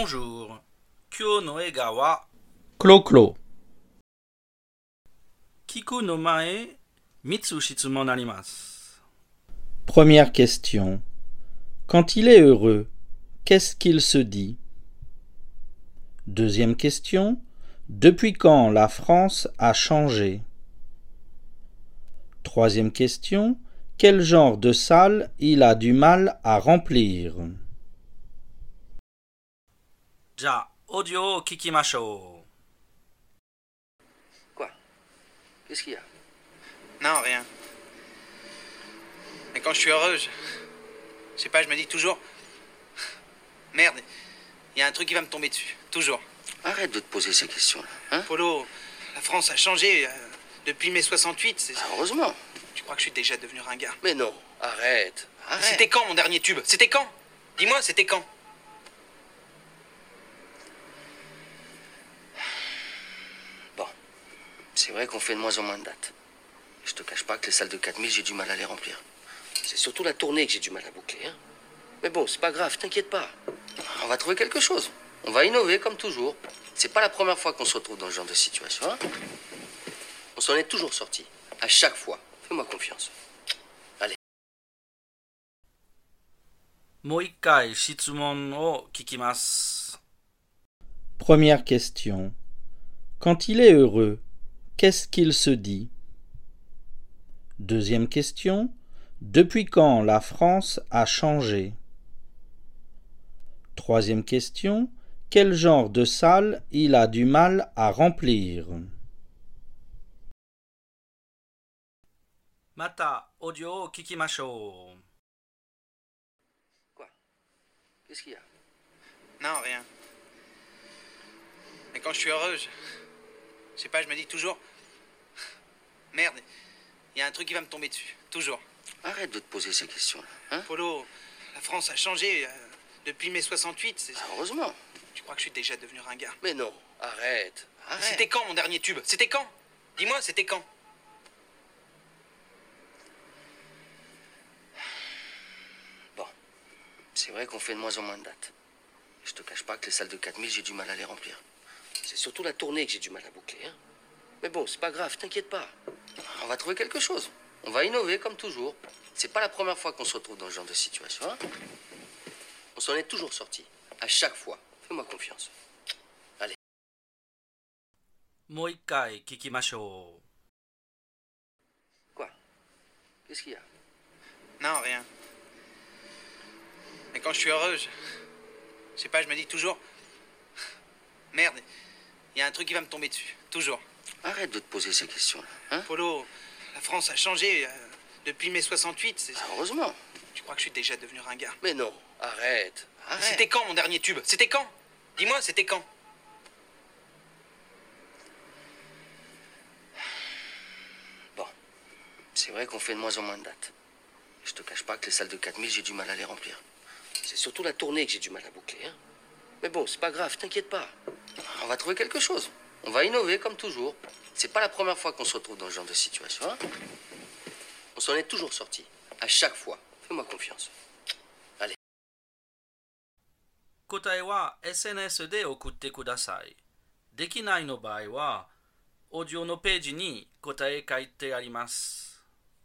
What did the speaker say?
Bonjour. Kyo no ega wa Clo-clo. kiku no mae mitsu. Première question. Quand il est heureux, qu'est-ce qu'il se dit? Deuxième question. Depuis quand la France a changé? Troisième question. Quel genre de salle il a du mal à remplir? じゃあ、オーディオを聞きましょ Quoi Qu'est-ce qu'il y a Non, rien. Mais quand je suis heureux, je. Je sais pas, je me dis toujours. Merde, il y a un truc qui va me tomber dessus. Toujours. Arrête de te poser ces questions-là. Hein Polo, la France a changé euh, depuis mai 68. c'est- Ah, Heureusement. Tu crois que je suis déjà devenu ringard Mais non. Arrête. Arrête. C'était quand mon dernier tube C'était quand Dis-moi, c'était quand C'est vrai qu'on fait de moins en moins de dates. Je te cache pas que les salles de 4000, j'ai du mal à les remplir. C'est surtout la tournée que j'ai du mal à boucler. Hein Mais bon, c'est pas grave, t'inquiète pas. On va trouver quelque chose. On va innover comme toujours. C'est pas la première fois qu'on se retrouve dans ce genre de situation. hein On s'en est toujours sorti. À chaque fois. Fais-moi confiance. う。もう一回質問を聞きます。 Première question. Quand il est heureux, Qu'est-ce qu'il se dit? Deuxième question. Depuis quand la France a changé? Troisième question. Quel genre de salle il a du mal à remplir? Mata audio. Quoi? Qu'est-ce qu'il y a? Non, rien. Mais quand je suis heureuse, je. Sais pas, je me dis toujours. Merde, il y a un truc qui va me tomber dessus. Toujours. Arrête de te poser ces questions-là. Hein Polo, la France a changé euh, depuis mai 68. c'est- Ah, Heureusement. Tu crois que je suis déjà devenu ringard? Mais non. Arrête. Arrête. C'était quand mon dernier tube? C'était quand? Dis-moi, c'était quand? Bon, c'est vrai qu'on fait de moins en moins de dates. Je te cache pas que les salles de 4000, j'ai du mal à les remplir c'est surtout la tournée que j'ai du mal à boucler. Hein. Mais bon, c'est pas grave, t'inquiète pas. On va trouver quelque chose. On va innover comme toujours. C'est pas la première fois qu'on se retrouve dans ce genre de situation. Hein. On s'en est toujours sorti. À chaque fois. Fais-moi confiance. Allez. Moïkai Kikimasho. Quoi? Qu'est-ce qu'il y a? Non, rien. Mais quand je suis heureuse, je sais pas, je me dis toujours. Merde, il y a un truc qui va me tomber dessus. Toujours. Arrête de te poser ces questions-là. Hein? Polo, la France a changé euh, depuis mai 68. c'est- Ah, Heureusement. Tu crois que je suis déjà devenu ringard? Mais non. Arrête. Arrête. C'était quand mon dernier tube? C'était quand? Dis-moi, c'était quand? Bon, c'est vrai qu'on fait de moins en moins de dates. Je te cache pas que les salles de 4000, j'ai du mal à les remplir. C'est surtout la tournée que j'ai du mal à boucler. Hein Mais bon, c'est pas grave, t'inquiète pas On va trouver quelque chose. On va innover comme toujours. C'est pas la première fois qu'on se retrouve dans ce genre de situation. hein On s'en est toujours sorti. À chaque fois. Fais-moi confiance. 答えは SNS で送ってください。できないの場合は、オーディオのページに答え書いてあります。